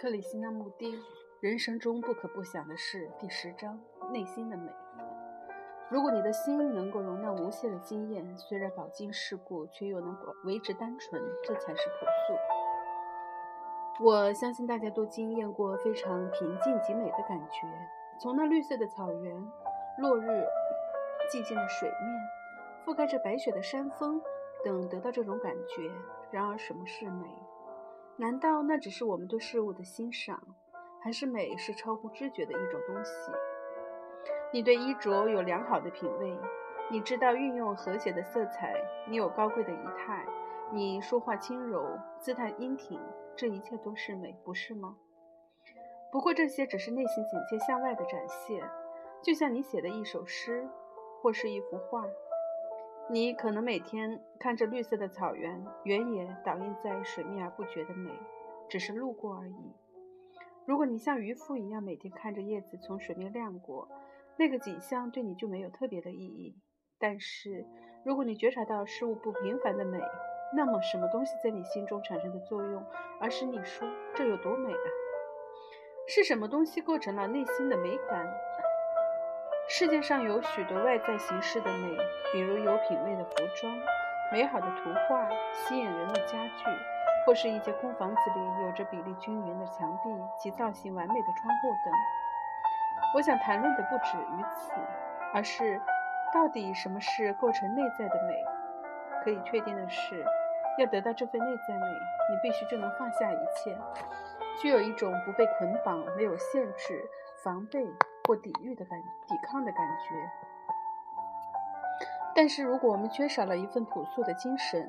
克里希那穆蒂人生中不可不想的事第十章：内心的美。如果你的心能够容纳无限的经验，虽然饱经世故，却又能维持单纯，这才是朴素。我相信大家都经验过非常平静极美的感觉，从那绿色的草原、落日、寂静的水面、覆盖着白雪的山峰等得到这种感觉。然而，什么是美？难道那只是我们对事物的欣赏，还是美是超乎知觉的一种东西？你对衣着有良好的品味，你知道运用和谐的色彩，你有高贵的仪态，你说话轻柔，姿态英挺，这一切都是美，不是吗？不过这些只是内心警戒向外的展现，就像你写的一首诗，或是一幅画。你可能每天看着绿色的草原，原野倒映在水面而不觉得美，只是路过而已。如果你像渔夫一样每天看着叶子从水面亮过，那个景象对你就没有特别的意义。但是，如果你觉察到事物不平凡的美，那么什么东西在你心中产生的作用，而使你说这有多美啊？是什么东西构成了内心的美感？世界上有许多外在形式的美，比如有品味的服装、美好的图画、吸引人的家具，或是一间空房子里有着比例均匀的墙壁及造型完美的窗户等。我想谈论的不止于此，而是到底什么是构成内在的美？可以确定的是，要得到这份内在美，你必须就能放下一切，具有一种不被捆绑、没有限制、防备。或抵御的感抵抗的感觉，但是如果我们缺少了一份朴素的精神，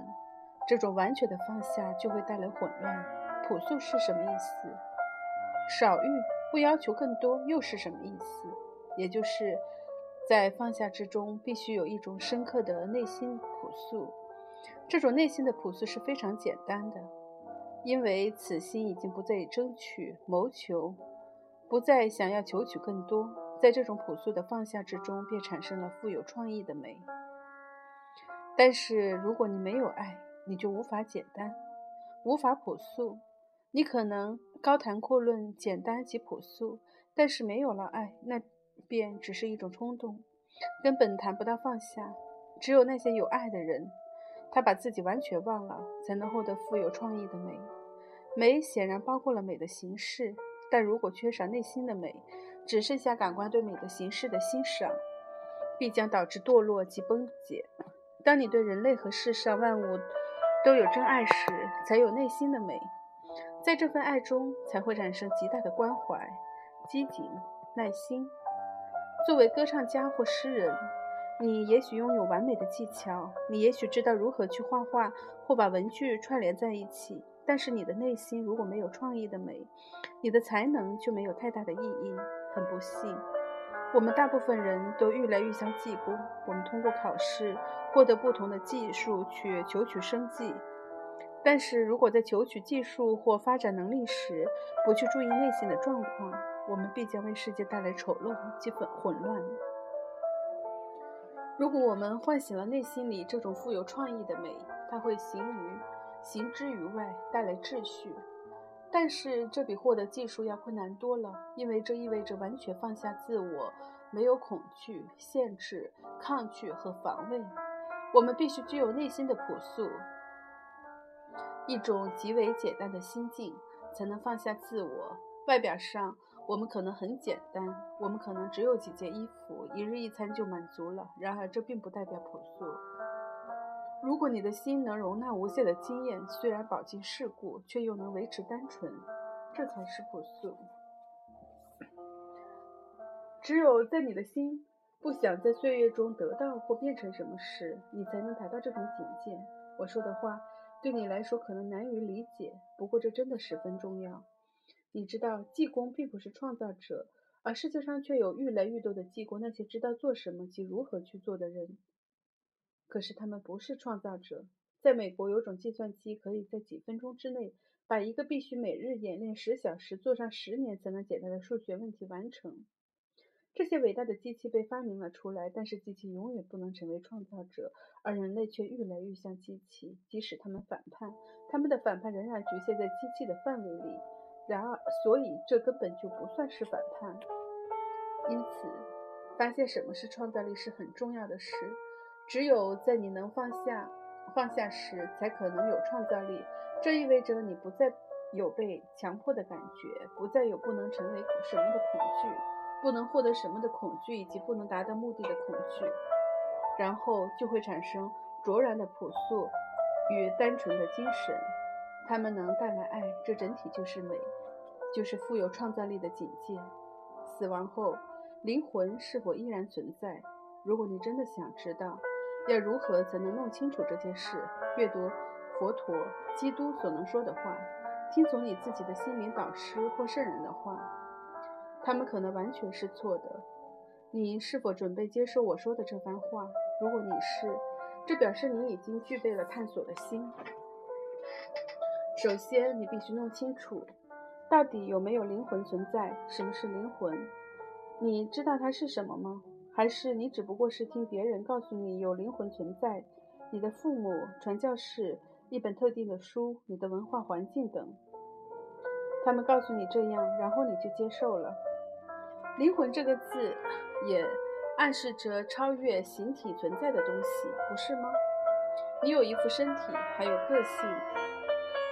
这种完全的放下就会带来混乱。朴素是什么意思？少欲不要求更多又是什么意思？也就是在放下之中，必须有一种深刻的内心朴素。这种内心的朴素是非常简单的，因为此心已经不再争取谋求。不再想要求取更多，在这种朴素的放下之中，便产生了富有创意的美。但是，如果你没有爱，你就无法简单，无法朴素。你可能高谈阔论简单及朴素，但是没有了爱，那便只是一种冲动，根本谈不到放下。只有那些有爱的人，他把自己完全忘了，才能获得富有创意的美。美显然包括了美的形式。但如果缺少内心的美，只剩下感官对美的形式的欣赏，必将导致堕落及崩解。当你对人类和世上万物都有真爱时，才有内心的美，在这份爱中才会产生极大的关怀、机警、耐心。作为歌唱家或诗人，你也许拥有完美的技巧，你也许知道如何去画画或把文具串联在一起。但是你的内心如果没有创意的美，你的才能就没有太大的意义。很不幸，我们大部分人都愈来愈像技工，我们通过考试获得不同的技术去求取生计。但是如果在求取技术或发展能力时不去注意内心的状况，我们必将为世界带来丑陋及混混乱。如果我们唤醒了内心里这种富有创意的美，它会行于。行之于外，带来秩序，但是这比获得技术要困难多了，因为这意味着完全放下自我，没有恐惧、限制、抗拒和防卫。我们必须具有内心的朴素，一种极为简单的心境，才能放下自我。外表上，我们可能很简单，我们可能只有几件衣服，一日一餐就满足了。然而，这并不代表朴素。如果你的心能容纳无限的经验，虽然饱经世故，却又能维持单纯，这才是朴素。只有在你的心不想在岁月中得到或变成什么时，你才能达到这种境界。我说的话对你来说可能难于理解，不过这真的十分重要。你知道，济公并不是创造者，而世界上却有愈来愈多的济公，那些知道做什么及如何去做的人。可是他们不是创造者。在美国，有种计算机可以在几分钟之内把一个必须每日演练十小时、做上十年才能解答的数学问题完成。这些伟大的机器被发明了出来，但是机器永远不能成为创造者，而人类却愈来愈像机器。即使他们反叛，他们的反叛仍然局限在机器的范围里。然而，所以这根本就不算是反叛。因此，发现什么是创造力是很重要的事。只有在你能放下放下时，才可能有创造力。这意味着你不再有被强迫的感觉，不再有不能成为什么的恐惧，不能获得什么的恐惧，以及不能达到目的的恐惧。然后就会产生卓然的朴素与单纯的精神，它们能带来爱，这整体就是美，就是富有创造力的境界。死亡后，灵魂是否依然存在？如果你真的想知道，要如何才能弄清楚这件事？阅读佛陀、基督所能说的话，听从你自己的心灵导师或圣人的话，他们可能完全是错的。你是否准备接受我说的这番话？如果你是，这表示你已经具备了探索的心。首先，你必须弄清楚，到底有没有灵魂存在？什么是灵魂？你知道它是什么吗？还是你只不过是听别人告诉你有灵魂存在？你的父母、传教士、一本特定的书、你的文化环境等，他们告诉你这样，然后你就接受了。灵魂这个字。也暗示着超越形体存在的东西，不是吗？你有一副身体，还有个性、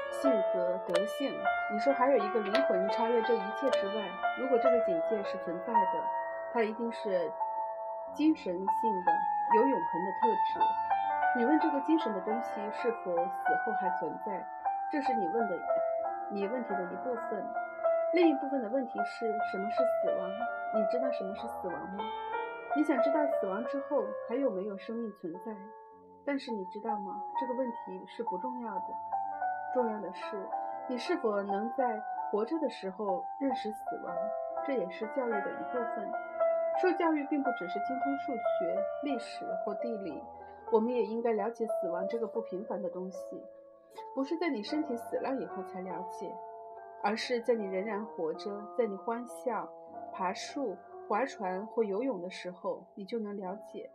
性格、德性。你说还有一个灵魂超越这一切之外，如果这个境界是存在的，它一定是精神性的，有永恒的特质。你问这个精神的东西是否死后还存在，这是你问的你问题的一部分。另一部分的问题是什么是死亡？你知道什么是死亡吗？你想知道死亡之后还有没有生命存在？但是你知道吗？这个问题是不重要的。重要的是你是否能在活着的时候认识死亡。这也是教育的一部分。受教育并不只是精通数学、历史或地理，我们也应该了解死亡这个不平凡的东西。不是在你身体死了以后才了解，而是在你仍然活着，在你欢笑。爬树、划船或游泳的时候，你就能了解，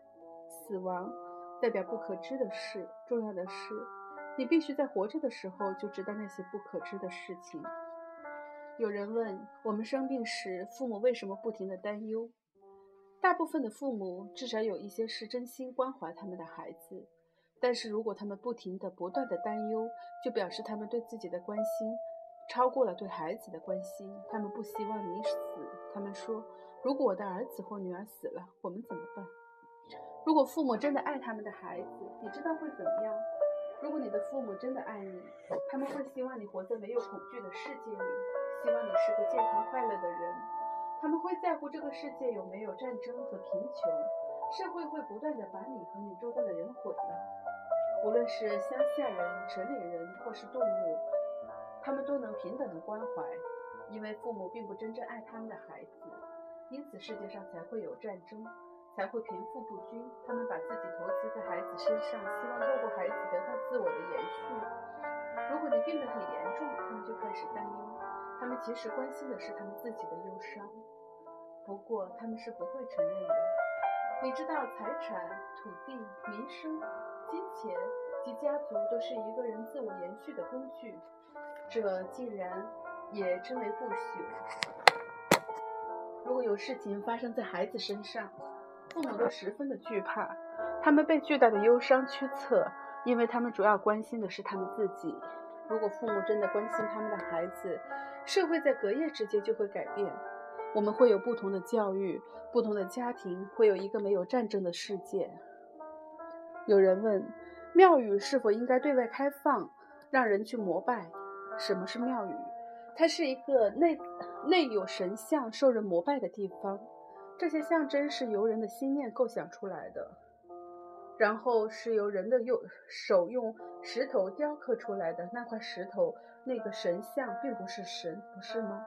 死亡代表不可知的事。重要的是，你必须在活着的时候就知道那些不可知的事情。有人问我们生病时，父母为什么不停地担忧？大部分的父母至少有一些是真心关怀他们的孩子，但是如果他们不停地、不断地担忧，就表示他们对自己的关心。超过了对孩子的关心，他们不希望你死。他们说：“如果我的儿子或女儿死了，我们怎么办？”如果父母真的爱他们的孩子，你知道会怎么样？如果你的父母真的爱你，他们会希望你活在没有恐惧的世界里，希望你是个健康快乐的人。他们会在乎这个世界有没有战争和贫穷，社会会不断的把你和你周围的人毁了。无论是乡下人、城里人，或是动物。他们都能平等的关怀，因为父母并不真正爱他们的孩子，因此世界上才会有战争，才会贫富不均。他们把自己投资在孩子身上，希望透过孩子得到自我的延续。如果你病得很严重，他们就开始担忧。他们其实关心的是他们自己的忧伤，不过他们是不会承认的。你知道，财产、土地、民生、金钱及家族都是一个人自我延续的工具。这竟然也称为不朽。如果有事情发生在孩子身上，父母都十分的惧怕，他们被巨大的忧伤驱策，因为他们主要关心的是他们自己。如果父母真的关心他们的孩子，社会在隔夜之间就会改变。我们会有不同的教育，不同的家庭，会有一个没有战争的世界。有人问，庙宇是否应该对外开放，让人去膜拜？什么是庙宇？它是一个内内有神像、受人膜拜的地方。这些象征是由人的心念构想出来的，然后是由人的用手用石头雕刻出来的。那块石头、那个神像并不是神，不是吗？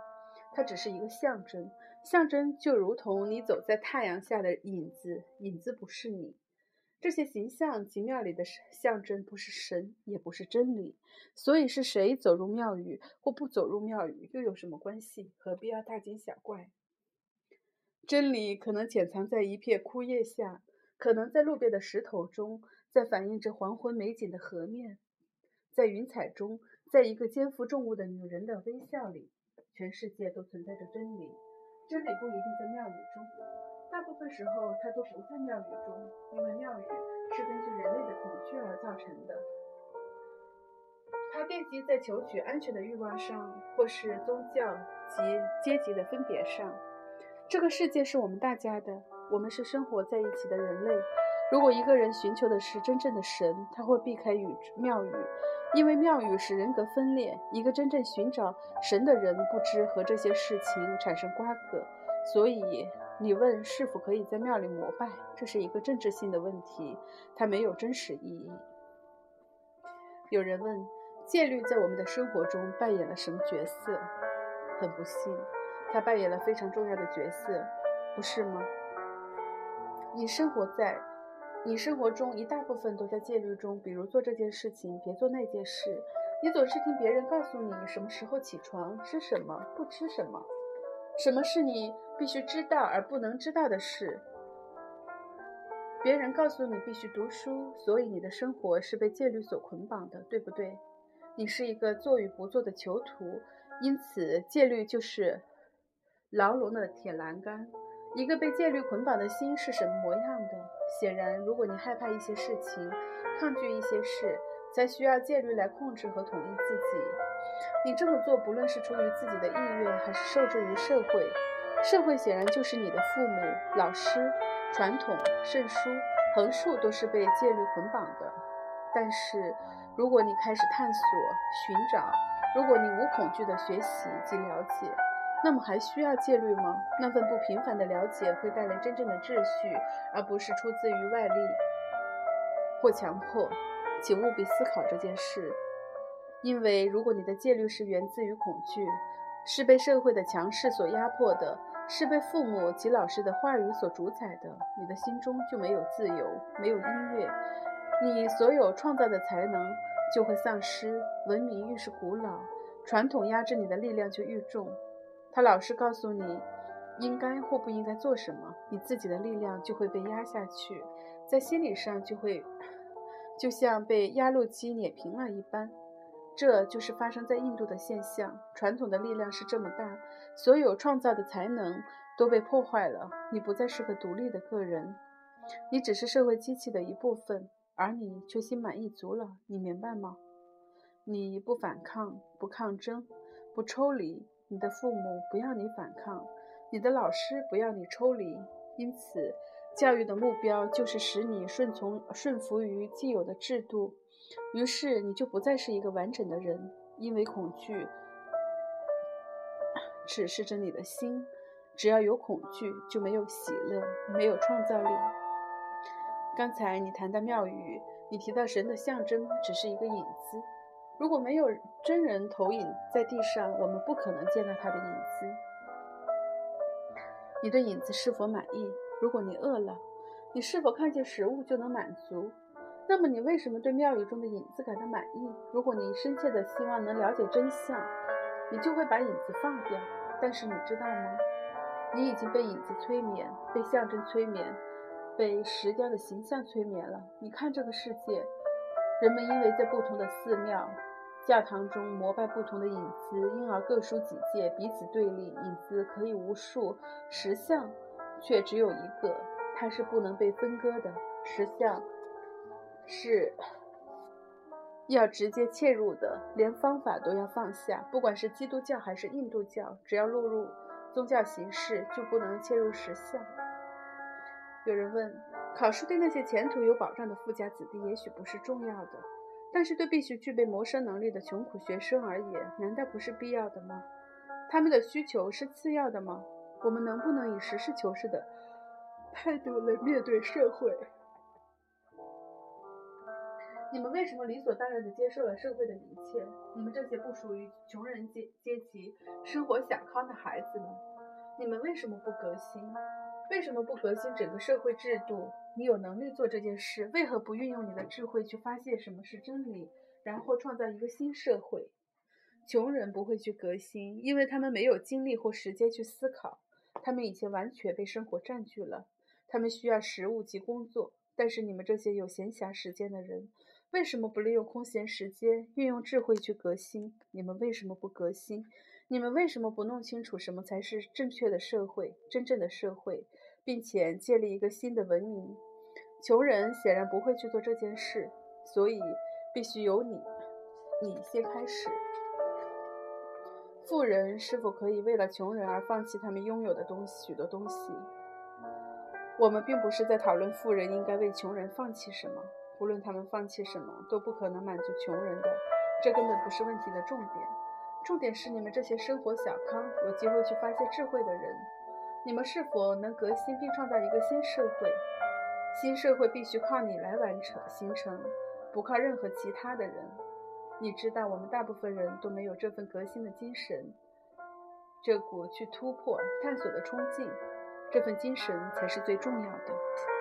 它只是一个象征。象征就如同你走在太阳下的影子，影子不是你。这些形象及庙里的象征不是神，也不是真理，所以是谁走入庙宇或不走入庙宇又有什么关系？何必要大惊小怪？真理可能潜藏在一片枯叶下，可能在路边的石头中，在反映着黄昏美景的河面，在云彩中，在一个肩负重物的女人的微笑里。全世界都存在着真理，真理不一定在庙宇中，大部分时候它都不在庙宇中，因为庙宇是根据人类的恐惧而造成的。它奠基在求取安全的欲望上，或是宗教及阶级的分别上。这个世界是我们大家的，我们是生活在一起的人类。如果一个人寻求的是真正的神，他会避开宇庙宇，因为庙宇使人格分裂。一个真正寻找神的人，不知和这些事情产生瓜葛。所以，你问是否可以在庙里膜拜，这是一个政治性的问题，它没有真实意义。有人问，戒律在我们的生活中扮演了什么角色？很不幸，它扮演了非常重要的角色，不是吗？你生活在。你生活中一大部分都在戒律中，比如做这件事情，别做那件事。你总是听别人告诉你什么时候起床，吃什么，不吃什么。什么是你必须知道而不能知道的事？别人告诉你必须读书，所以你的生活是被戒律所捆绑的，对不对？你是一个做与不做的囚徒，因此戒律就是牢笼的铁栏杆。一个被戒律捆绑的心是什么模样的？显然，如果你害怕一些事情，抗拒一些事，才需要戒律来控制和统一自己。你这么做，不论是出于自己的意愿，还是受制于社会，社会显然就是你的父母、老师、传统、圣书，横竖都是被戒律捆绑的。但是，如果你开始探索、寻找，如果你无恐惧的学习及了解，那么还需要戒律吗？那份不平凡的了解会带来真正的秩序，而不是出自于外力或强迫。请务必思考这件事，因为如果你的戒律是源自于恐惧，是被社会的强势所压迫的，是被父母及老师的话语所主宰的，你的心中就没有自由，没有音乐，你所有创造的才能就会丧失。文明愈是古老，传统压制你的力量就愈重。他老是告诉你应该或不应该做什么，你自己的力量就会被压下去，在心理上就会就像被压路机碾平了一般。这就是发生在印度的现象。传统的力量是这么大，所有创造的才能都被破坏了。你不再是个独立的个人，你只是社会机器的一部分，而你却心满意足了。你明白吗？你不反抗，不抗争，不抽离。你的父母不要你反抗，你的老师不要你抽离，因此，教育的目标就是使你顺从、顺服于既有的制度。于是，你就不再是一个完整的人，因为恐惧指示着你的心。只要有恐惧，就没有喜乐，没有创造力。刚才你谈到庙宇，你提到神的象征只是一个影子。如果没有真人投影在地上，我们不可能见到他的影子。你对影子是否满意？如果你饿了，你是否看见食物就能满足？那么你为什么对庙宇中的影子感到满意？如果你深切的希望能了解真相，你就会把影子放掉。但是你知道吗？你已经被影子催眠，被象征催眠，被石雕的形象催眠了。你看这个世界，人们因为在不同的寺庙。教堂中膜拜不同的影子，因而各抒己见，彼此对立。影子可以无数，实相却只有一个，它是不能被分割的。实相是要直接切入的，连方法都要放下。不管是基督教还是印度教，只要落入宗教形式，就不能切入实相。有人问：考试对那些前途有保障的富家子弟，也许不是重要的。但是对必须具备谋生能力的穷苦学生而言，难道不是必要的吗？他们的需求是次要的吗？我们能不能以实事求是的态度来面对社会？你们为什么理所当然地接受了社会的一切？你们这些不属于穷人阶阶级、生活小康的孩子们，你们为什么不革新？为什么不革新整个社会制度？你有能力做这件事，为何不运用你的智慧去发现什么是真理，然后创造一个新社会？穷人不会去革新，因为他们没有精力或时间去思考，他们已经完全被生活占据了。他们需要食物及工作。但是你们这些有闲暇时间的人，为什么不利用空闲时间，运用智慧去革新？你们为什么不革新？你们为什么不弄清楚什么才是正确的社会、真正的社会，并且建立一个新的文明？穷人显然不会去做这件事，所以必须由你，你先开始。富人是否可以为了穷人而放弃他们拥有的东西？许多东西。我们并不是在讨论富人应该为穷人放弃什么，无论他们放弃什么，都不可能满足穷人的。这根本不是问题的重点。重点是你们这些生活小康、有机会去发现智慧的人，你们是否能革新并创造一个新社会？新社会必须靠你来完成、形成，不靠任何其他的人。你知道，我们大部分人都没有这份革新的精神，这股去突破、探索的冲劲，这份精神才是最重要的。